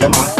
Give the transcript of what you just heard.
them on.